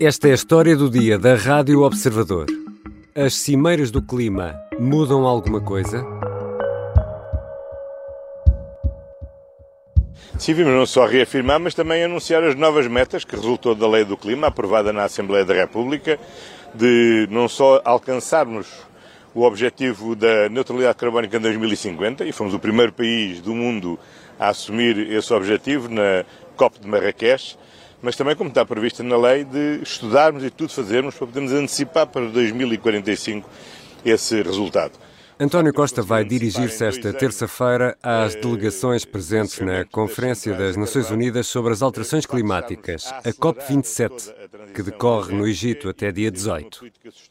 Esta é a história do dia da Rádio Observador. As cimeiras do clima mudam alguma coisa? Decidimos não só reafirmar, mas também anunciar as novas metas que resultou da Lei do Clima, aprovada na Assembleia da República, de não só alcançarmos o objetivo da neutralidade carbónica em 2050, e fomos o primeiro país do mundo a assumir esse objetivo na COP de Marrakech, mas também, como está previsto na lei, de estudarmos e tudo fazermos para podermos antecipar para 2045 esse resultado. António Costa vai dirigir-se esta terça-feira às delegações presentes na Conferência das Nações Unidas sobre as Alterações Climáticas, a COP27, que decorre no Egito até dia 18.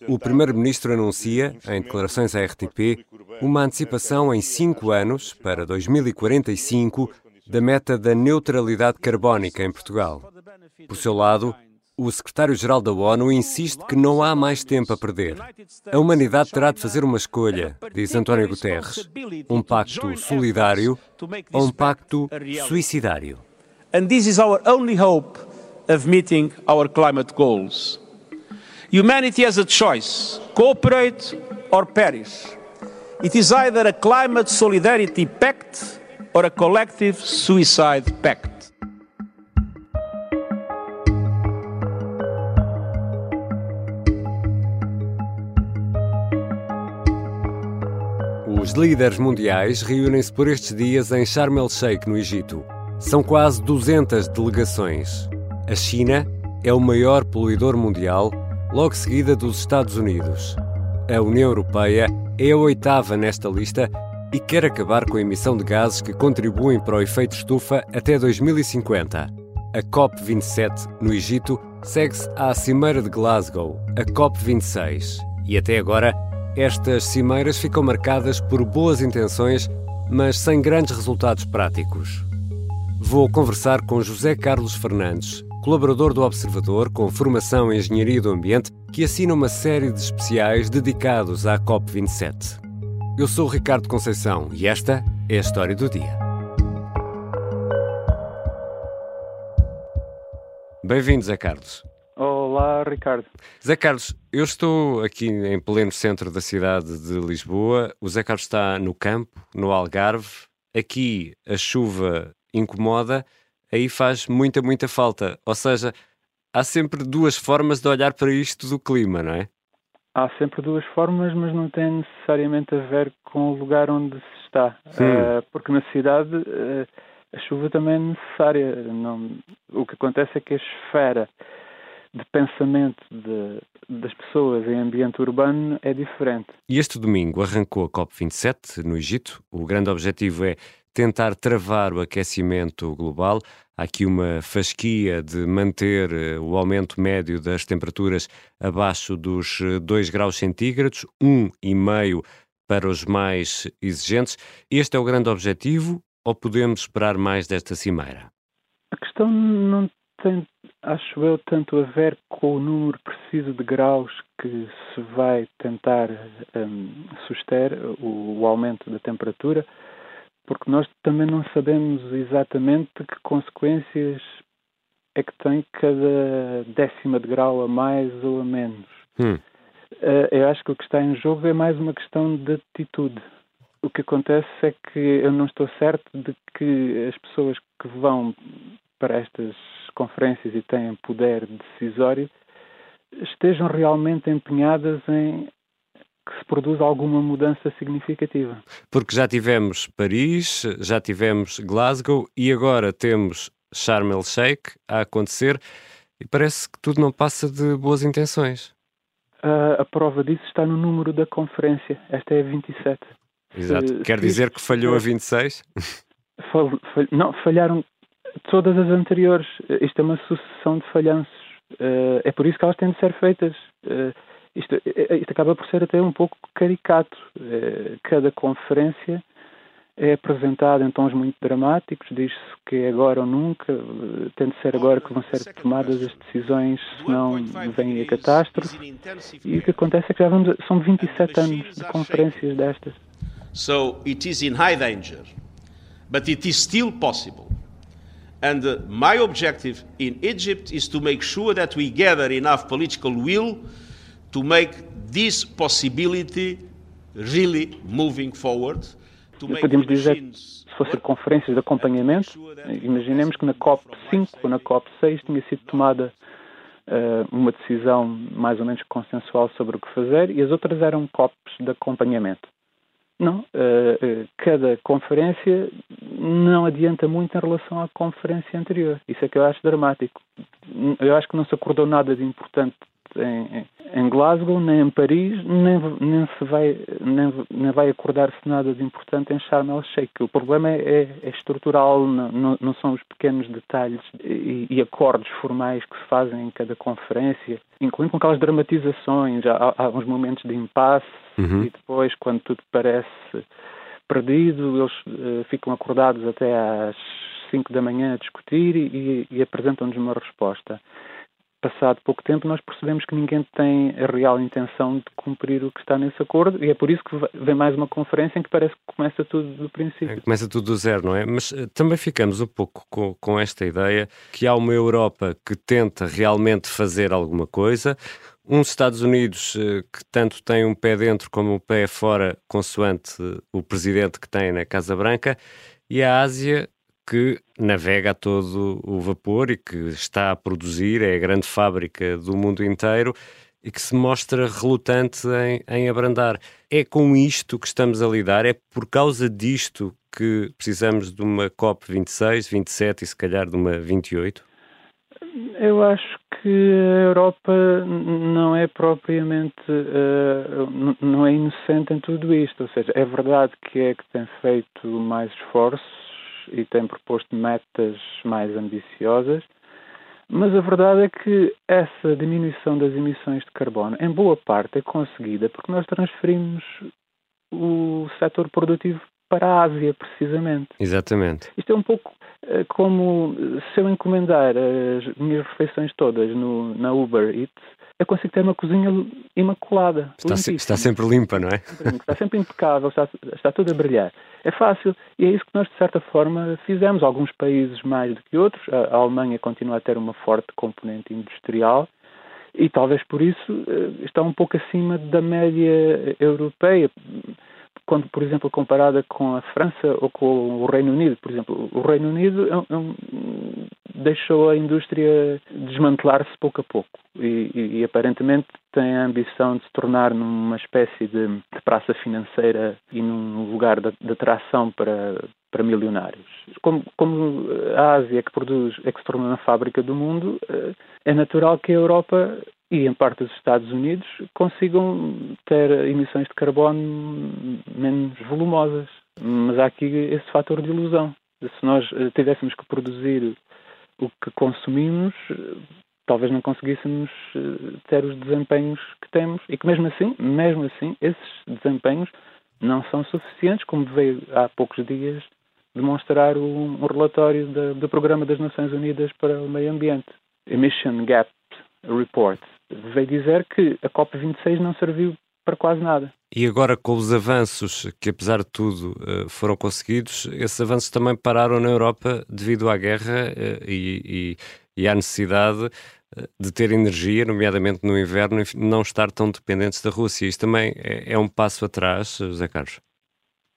O Primeiro-Ministro anuncia, em declarações à RTP, uma antecipação em cinco anos, para 2045, da meta da neutralidade carbónica em Portugal. Por seu lado, o secretário-geral da ONU insiste que não há mais tempo a perder. A humanidade terá de fazer uma escolha, diz António Guterres: um pacto solidário ou um pacto suicidário. And this is our only hope of meeting our climate goals. Humanity has a choice: cooperate or perish. It is either a climate solidarity pact or a collective suicide pact. Os líderes mundiais reúnem-se por estes dias em Sharm el-Sheikh, no Egito. São quase 200 delegações. A China é o maior poluidor mundial, logo seguida dos Estados Unidos. A União Europeia é a oitava nesta lista e quer acabar com a emissão de gases que contribuem para o efeito estufa até 2050. A COP27, no Egito, segue-se à Cimeira de Glasgow, a COP26, e até agora estas cimeiras ficam marcadas por boas intenções, mas sem grandes resultados práticos. Vou conversar com José Carlos Fernandes, colaborador do Observador com formação em Engenharia do Ambiente, que assina uma série de especiais dedicados à COP27. Eu sou Ricardo Conceição e esta é a história do dia. Bem-vindo, Zé Carlos. Olá, Ricardo. Zé Carlos, eu estou aqui em pleno centro da cidade de Lisboa. O Zé Carlos está no campo, no Algarve. Aqui a chuva incomoda, aí faz muita, muita falta. Ou seja, há sempre duas formas de olhar para isto do clima, não é? Há sempre duas formas, mas não tem necessariamente a ver com o lugar onde se está. Uh, porque na cidade uh, a chuva também é necessária. Não, o que acontece é que a esfera de pensamento de, das pessoas em ambiente urbano é diferente. E este domingo arrancou a COP27 no Egito. O grande objetivo é tentar travar o aquecimento global. Há aqui uma fasquia de manter eh, o aumento médio das temperaturas abaixo dos 2 eh, graus centígrados, 1,5 para os mais exigentes. Este é o grande objetivo ou podemos esperar mais desta cimeira? A questão não tem, acho eu, tanto a ver com o número preciso de graus que se vai tentar um, suster o, o, aumento da temperatura, porque nós também não sabemos exatamente que consequências é que tem cada décima de grau a mais ou a menos. Hum. Uh, eu acho que o que está em jogo é mais uma questão de atitude. O que acontece é que eu não estou certo de que as pessoas que vão para estas conferências e têm poder decisório estejam realmente empenhadas em que se produza alguma mudança significativa. Porque já tivemos Paris, já tivemos Glasgow e agora temos Sharm el-Sheikh a acontecer e parece que tudo não passa de boas intenções. a prova disso está no número da conferência. Esta é a 27. Exato. Se, Quer dizer que falhou a 26? Fal, fal, não, falharam todas as anteriores. Isto é uma sucessão de falhanços. Uh, é por isso que elas têm de ser feitas. Uh, isto, eh, isto, acaba por ser até um pouco caricato. Cada conferência é apresentada em tons muito dramáticos, diz-se que é agora ou nunca, tem de ser agora que vão ser tomadas as decisões, senão vem a catástrofe. E o que acontece é que já vamos, são 27 anos de conferências destas. So it is in high danger, but it is still possible And uh, my objective in Egypt is to make sure that we gather enough political will to make this possibility really moving forward. Podemos dizer, se fossem conferências de acompanhamento, imaginemos que na COP5 ou na COP6 tinha sido tomada uh, uma decisão mais ou menos consensual sobre o que fazer e as outras eram COPs de acompanhamento. Não, uh, cada conferência não adianta muito em relação à conferência anterior. Isso é que eu acho dramático. Eu acho que não se acordou nada de importante em, em Glasgow, nem em Paris, nem, nem se vai, nem, nem vai acordar-se nada de importante em Sharm el-Sheikh. O problema é, é, é estrutural, não, não, são os pequenos detalhes e, e, acordos formais que se fazem em cada conferência, incluindo com aquelas dramatizações, há, há uns momentos de impasse uhum. e depois, quando tudo parece perdido, eles uh, ficam acordados até às 5 da manhã a discutir e, e apresentam-nos uma resposta passado pouco tempo, nós percebemos que ninguém tem a real intenção de cumprir o que está nesse acordo e é por isso que vem mais uma conferência em que parece que começa tudo do princípio. É, começa tudo do zero, não é? Mas uh, também ficamos um pouco com, com esta ideia que há uma Europa que tenta realmente fazer alguma coisa, uns Estados Unidos uh, que tanto têm um pé dentro como um pé fora, consoante uh, o presidente que tem na Casa Branca, e a Ásia que navega a todo o vapor e que está a produzir, é a grande fábrica do mundo inteiro e que se mostra relutante em, em abrandar. É com isto que estamos a lidar? É por causa disto que precisamos de uma COP26, 27 e se calhar de uma 28? Eu acho que a Europa não é propriamente, uh, não é inocente em tudo isto. Ou seja, é verdade que é que tem feito mais esforços, e tem proposto metas mais ambiciosas, mas a verdade é que essa diminuição das emissões de carbono, em boa parte, é conseguida porque nós transferimos o setor produtivo para a Ásia, precisamente. Exatamente. Isto é um pouco eh, como se eu encomendar as minhas refeições todas no, na Uber Eats, eu consigo ter uma cozinha imaculada. Está, se, está sempre limpa, não é? Está sempre impecável, está, está tudo a brilhar. É fácil e é isso que nós, de certa forma, fizemos. Alguns países mais do que outros. A, a Alemanha continua a ter uma forte componente industrial e talvez por isso eh, está um pouco acima da média europeia quando, por exemplo, comparada com a França ou com o Reino Unido, por exemplo, o Reino Unido é um, deixou a indústria desmantelar-se pouco a pouco e, e, e, aparentemente tem a ambição de se tornar numa espécie de, de praça financeira e num lugar de, de atração para, para milionários. Como, como, a Ásia é que produz, é que se tornou na fábrica do mundo, eh, é natural que a Europa e em parte os Estados Unidos consigam ter emissões de carbono menos volumosas. Mas há aqui esse fator de ilusão. Se nós eh, tivéssemos que produzir o que consumimos, talvez não conseguíssemos eh, ter os desempenhos que temos e que mesmo assim, mesmo assim, esses desempenhos não são suficientes, como veio há poucos dias demonstrar um, relatório do Programa das Nações Unidas para o Meio Ambiente, Emission Gap Report, veio dizer que a COP26 não serviu para quase nada. E agora, com os avanços que, apesar de tudo, eh, foram conseguidos, esses avanços também pararam na Europa devido à guerra eh, e, e, e à necessidade eh, de ter energia, nomeadamente no inverno, e não estar tão dependentes da Rússia. Isto também é, é um passo atrás, José Carlos?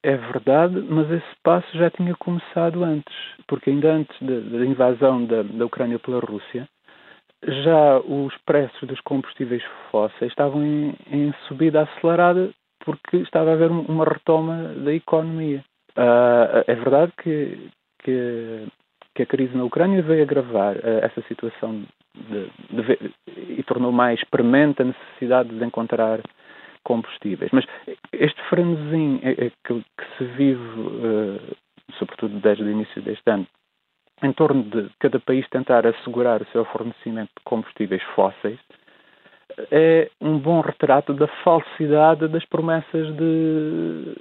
É verdade, mas esse passo já tinha começado antes, porque ainda antes da, invasão da, da Ucrânia pela Rússia, já os preços dos combustíveis fósseis estavam em, em subida acelerada porque estava a haver uma retoma da economia. Uh, é verdade que, que, que, a crise na Ucrânia veio agravar uh, essa situação de, de e tornou mais premente a necessidade de encontrar combustíveis. Mas este frenesim é, é que, que, se vive, uh, sobretudo desde o início deste ano, em torno de cada país tentar assegurar o seu fornecimento de combustíveis fósseis, é um bom retrato da falsidade das promessas de,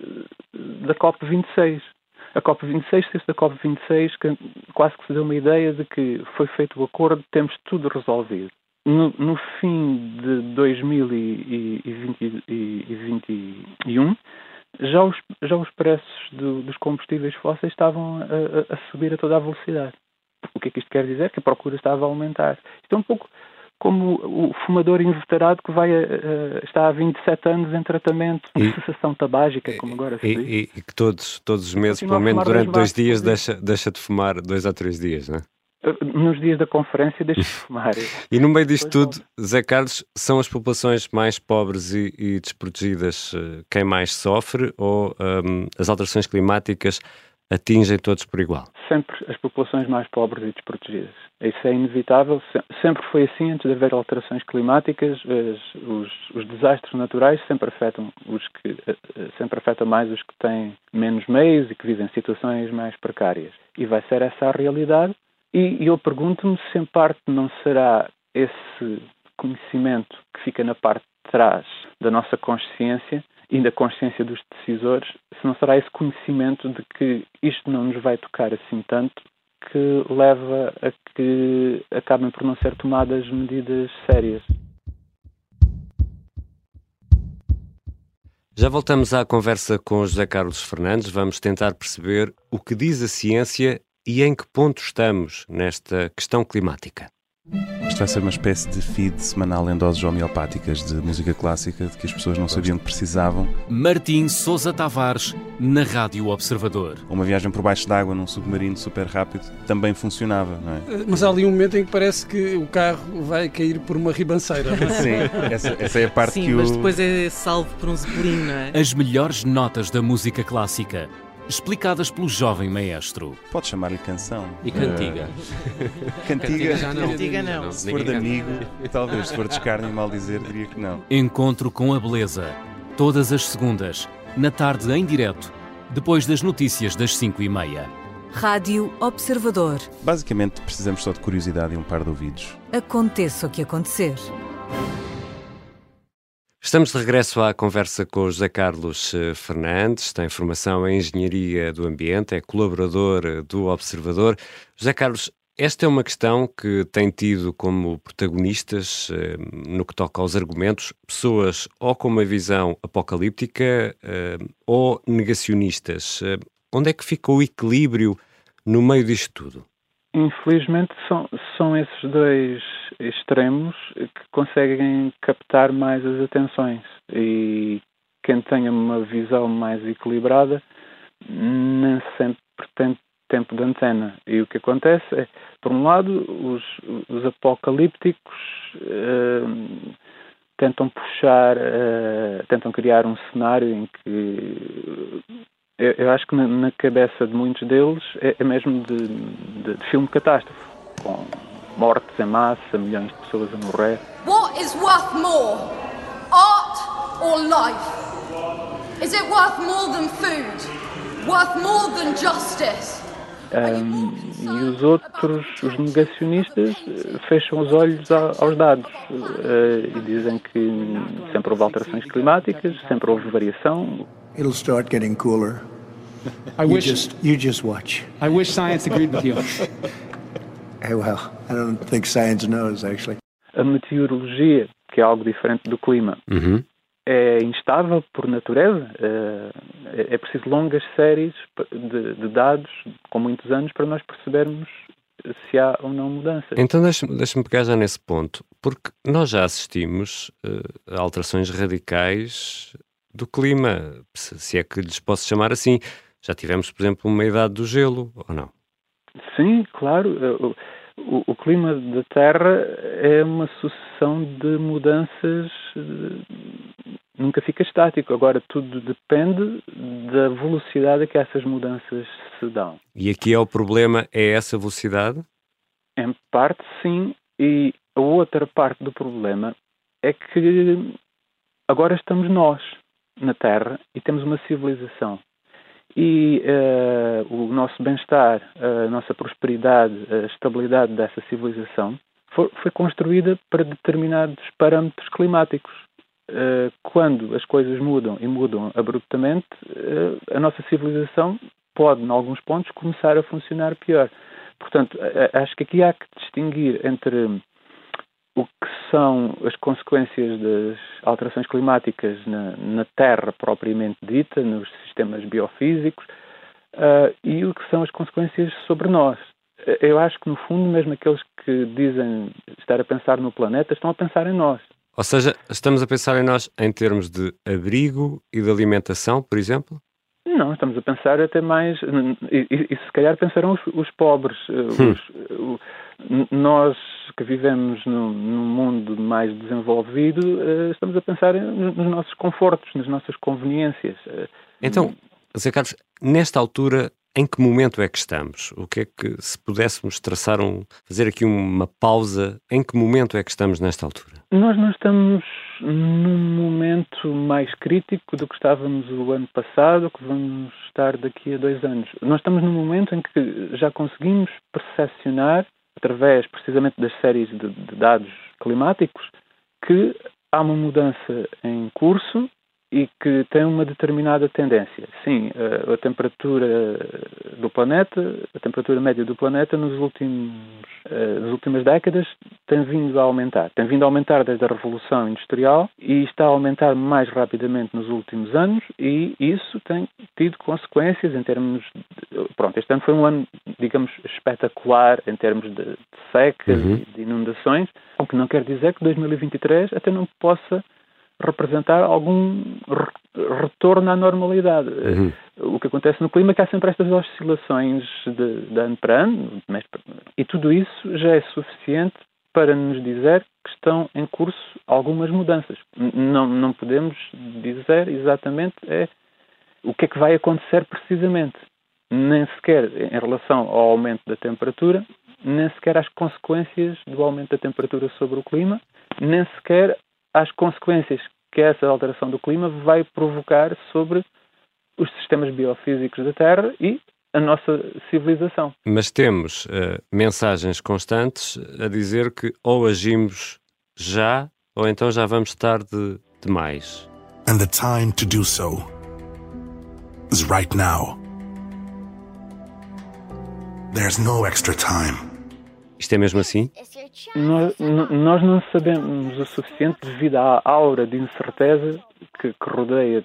da COP26. A COP26, se da COP26, que quase que se deu uma ideia de que foi feito o acordo, temos tudo resolvido. No, no fim de 2021, já os, já os preços do, dos combustíveis fósseis estavam a, a, subir a toda a velocidade. O que é que isto quer dizer? Que a procura estava a aumentar. Isto é um pouco como o fumador inveterado que vai uh, está há 27 anos em tratamento de cessação tabágica, como agora se diz. E, e, que todos, todos os meses, pelo menos durante dois dias, deixa, deixa de fumar dois ou três dias, não é? Nos dias da conferência deixa de fumar. e no meio disto tudo, Zé Carlos, são as populações mais pobres e, e desprotegidas quem mais sofre ou um, as alterações climáticas atingem todos por igual? Sempre as populações mais pobres e desprotegidas. Isso é inevitável. Sempre foi assim antes de haver alterações climáticas. Os, os desastres naturais sempre afetam os que eh, sempre afetam mais os que têm menos meios e que vivem situações mais precárias. E vai ser essa a realidade. E eu pergunto-me se em parte não será esse conhecimento que fica na parte de trás da nossa consciência e da consciência dos decisores, se não será esse conhecimento de que isto não nos vai tocar assim tanto que leva a que acabem por não ser tomadas medidas sérias. Já voltamos à conversa com José Carlos Fernandes. Vamos tentar perceber o que diz a ciência e em que ponto estamos nesta questão climática. Isto vai ser uma espécie de feed semanal em doses homeopáticas de música clássica de que as pessoas não sabiam que precisavam. Martim Sousa Tavares, na Rádio Observador. Uma viagem por baixo d'água num submarino super rápido também funcionava, não é? Eh, mas há ali um momento em que parece que o carro vai cair por uma ribanceira. Não é? Sim, essa, essa, é a parte Sim, que o... mas depois é salvo por um zeppelin, não é? As melhores notas da música clássica explicadas pelo jovem maestro. Pode chamar-lhe canção. E cantiga? Uh, cantiga, já não. Cantiga não. Se for de amigo, talvez. Se for de escárnio e mal dizer, diria que não. Encontro com a beleza. Todas as segundas, na tarde em direto, depois das notícias das 5 e meia. Rádio Observador. Basicamente, precisamos só de curiosidade e um par de ouvidos. Aconteça o que acontecer. Estamos de regresso à conversa com o José Carlos eh, Fernandes, tem formação em Engenharia do Ambiente, é colaborador eh, do Observador. José Carlos, esta é uma questão que tem tido como protagonistas, eh, no que toca aos argumentos, pessoas ou com uma visão apocalíptica ou negacionistas. Onde é que fica o equilíbrio no meio disto tudo? Infelizmente são, são esses dois extremos que conseguem captar mais as atenções e quem tenha uma visão mais equilibrada nem sempre tem tempo de antena. E o que acontece é, por um lado, os, os apocalípticos uh, tentam puxar, uh, tentam criar um cenário em que eu, eu acho que na, na, cabeça de muitos deles é, é mesmo de, de, de, filme catástrofe, com mortes em massa, milhões de pessoas a morrer. What is worth more, art or life? Is it worth more than food? Worth more than justice? Um, e os outros, os negacionistas, fecham os olhos aos dados uh, e dizem que sempre houve alterações climáticas, sempre houve variação. It'll start getting cooler. I you wish just you just watch. I wish science agreed with you. hey, well, I don't think science knows actually. A meteorologia, que é algo diferente do clima, uhum. é instável por natureza. É, é preciso longas séries de, de, dados com muitos anos para nós percebermos se há ou não mudanças. Então deixa-me deixa pegar já nesse ponto, porque nós já assistimos uh, a alterações radicais do clima, se, é que lhes posso chamar assim. Já tivemos, por exemplo, uma idade do gelo, ou não? Sim, claro. O, o, o clima da Terra é uma sucessão de mudanças, nunca fica estático. Agora, tudo depende da velocidade a que essas mudanças se dão. E aqui é o problema, é essa velocidade? Em parte, sim. E a outra parte do problema é que agora estamos nós na Terra e temos uma civilização. E uh, o nosso bem-estar, a nossa prosperidade, a estabilidade dessa civilização foi, foi construída para determinados parâmetros climáticos. Uh, quando as coisas mudam e mudam abruptamente, uh, a nossa civilização pode, em alguns pontos, começar a funcionar pior. Portanto, acho que aqui há que distinguir entre o que são as consequências das alterações climáticas na, na Terra propriamente dita, nos sistemas biofísicos, uh, e o que são as consequências sobre nós. Eu acho que, no fundo, mesmo aqueles que dizem estar a pensar no planeta estão a pensar em nós. Ou seja, estamos a pensar em nós em termos de abrigo e de alimentação, por exemplo? Não, estamos a pensar até mais. E, e, e se calhar pensarão os, os pobres. Eh, hum. Os, o, nós que vivemos num, mundo mais desenvolvido, uh, estamos a pensar nos nossos confortos, nas nossas conveniências. Eh, então, Zé Carlos, nesta altura, em que momento é que estamos? O que é que, se pudéssemos traçar um, fazer aqui uma pausa, em que momento é que estamos nesta altura? Nós não estamos num momento mais crítico do que estávamos o ano passado, que vamos estar daqui a dois anos. Nós estamos num momento em que já conseguimos percepcionar, através precisamente das séries de, de dados climáticos, que há uma mudança em curso e que tem uma determinada tendência. Sim, a, a, temperatura do planeta, a temperatura média do planeta nos últimos, uh, nas últimas décadas tem vindo a aumentar. Tem vindo a aumentar desde a Revolução Industrial e está a aumentar mais rapidamente nos últimos anos e isso tem tido consequências em termos de, pronto, este ano foi um ano, digamos, espetacular em termos de, de secas uhum. e de inundações, o que não quer dizer que 2023 até não possa representar algum retorno à normalidade. Uhum. O que acontece no clima é que há sempre estas oscilações de, de ano para ano, e tudo isso já é suficiente para nos dizer que estão em curso algumas mudanças. Não, não podemos dizer exatamente é, o que é que vai acontecer precisamente, nem sequer em relação ao aumento da temperatura, nem sequer às consequências do aumento da temperatura sobre o clima, nem sequer às consequências que essa alteração do clima vai provocar sobre os sistemas biofísicos da Terra e a nossa civilização. Mas temos uh, mensagens constantes a dizer que ou agimos já ou então já vamos tarde demais. And the time to do so is right now. There's no extra time. Isto é mesmo assim? Nós, nós não sabemos o suficiente devido à aura de incerteza que, que rodeia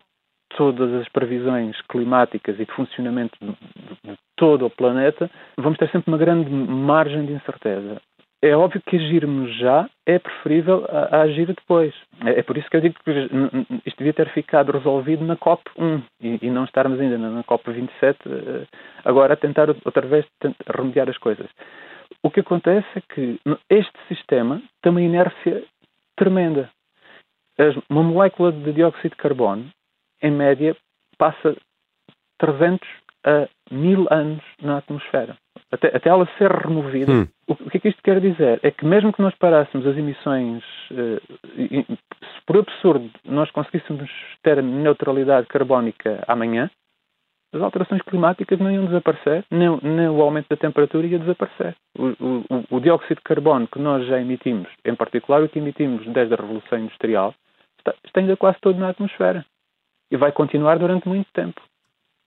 todas as previsões climáticas e de funcionamento de, de, todo o planeta, vamos ter sempre uma grande margem de incerteza. É óbvio que agirmos já é preferível a, a agir depois. É, é, por isso que eu digo que isto devia ter ficado resolvido na COP1 e, e não estarmos ainda na COP27 eh, agora a tentar outra vez remediar as coisas. O que acontece é que este sistema tem uma inércia tremenda. Uma molécula de dióxido de carbono, em média, passa 300 a 1000 anos na atmosfera. Até, até ela ser removida. Hum. O, que é que isto quer dizer? É que mesmo que nós parássemos as emissões, uh, se por absurdo nós conseguíssemos ter a neutralidade carbónica amanhã, as alterações climáticas não iam desaparecer, nem, nem o aumento da temperatura ia desaparecer. O, o, o, dióxido de carbono que nós já emitimos, em particular o que emitimos desde a Revolução Industrial, está, está ainda quase todo na atmosfera. E vai continuar durante muito tempo.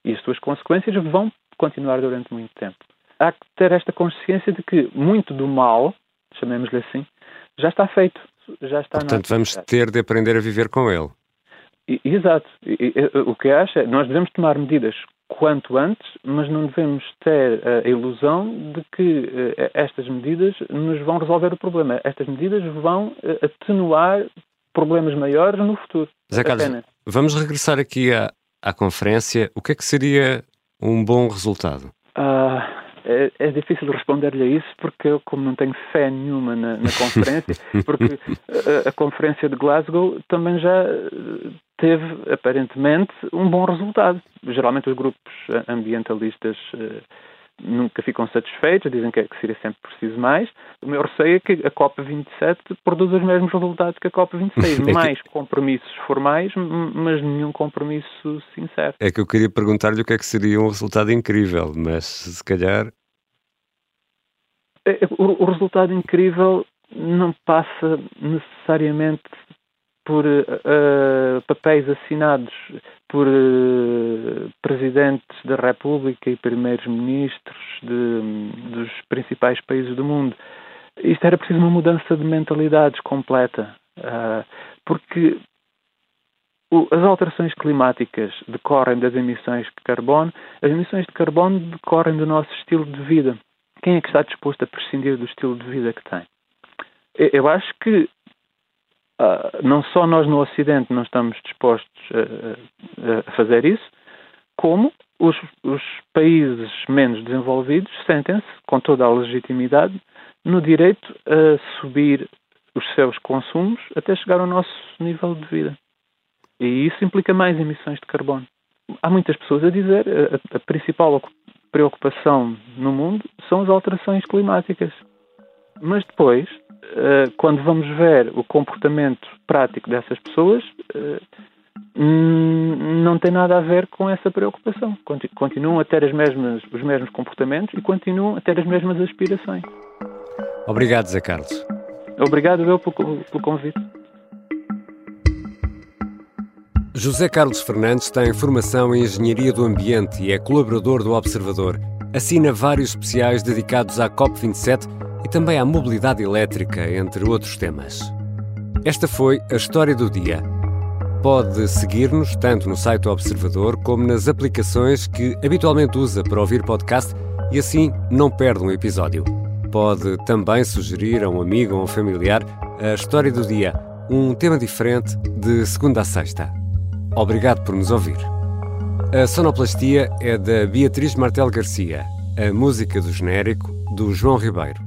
E as suas consequências vão continuar durante muito tempo. Há que ter esta consciência de que muito do mal, chamemos-lhe assim, já está feito. Já está Portanto, vamos ter de aprender a viver com ele. Exato. O que acho é nós devemos tomar medidas quanto antes, mas não devemos ter a ilusão de que eh, estas medidas nos vão resolver o problema. Estas medidas vão eh, atenuar problemas maiores no futuro. Zé Carlos, Apenas. vamos regressar aqui à, à conferência. O que é que seria um bom resultado? É, é, difícil responder-lhe a isso porque eu, como não tenho fé nenhuma na, na conferência, porque a, a, conferência de Glasgow também já teve, aparentemente, um bom resultado. Geralmente os grupos ambientalistas uh, nunca ficam satisfeitos, dizem que, é, que, seria sempre preciso mais. O meu receio é que a COP27 produza os mesmos resultados que a COP26. É mais compromissos formais, mas nenhum compromisso sincero. É que eu queria perguntar-lhe o que é que seria um resultado incrível, mas se calhar... É, o, o resultado incrível não passa necessariamente por uh, papéis assinados por uh, presidentes da República e primeiros-ministros dos principais países do mundo. Isto era preciso uma mudança de mentalidades completa, uh, porque o, as alterações climáticas decorrem das emissões de carbono, as emissões de carbono decorrem do nosso estilo de vida. quem é que está disposto a prescindir do estilo de vida que tem? Eu acho que não só nós no Ocidente não estamos dispostos a, a fazer isso, como os, os, países menos desenvolvidos sentem-se, com toda a legitimidade, no direito a subir os seus consumos até chegar ao nosso nível de vida. E isso implica mais emissões de carbono. Há muitas pessoas a dizer a, a principal preocupação no mundo são as alterações climáticas. Mas depois, quando vamos ver o comportamento prático dessas pessoas, eh, não tem nada a ver com essa preocupação. Continuam a ter as mesmas, os mesmos comportamentos e continuam a ter as mesmas aspirações. Obrigado, Zé Carlos. Obrigado eu pelo, pelo convite. José Carlos Fernandes tem formação em Engenharia do Ambiente e é colaborador do Observador. Assina vários especiais dedicados à COP27 e também à mobilidade elétrica, entre outros temas. Esta foi a história do dia. Pode seguir-nos tanto no site do Observador como nas aplicações que habitualmente usa para ouvir podcast e assim não perde um episódio. Pode também sugerir a um amigo ou um familiar a história do dia, um tema diferente de segunda a sexta. Obrigado por nos ouvir. A sonoplastia é da Beatriz Martel Garcia, a música do genérico do João Ribeiro.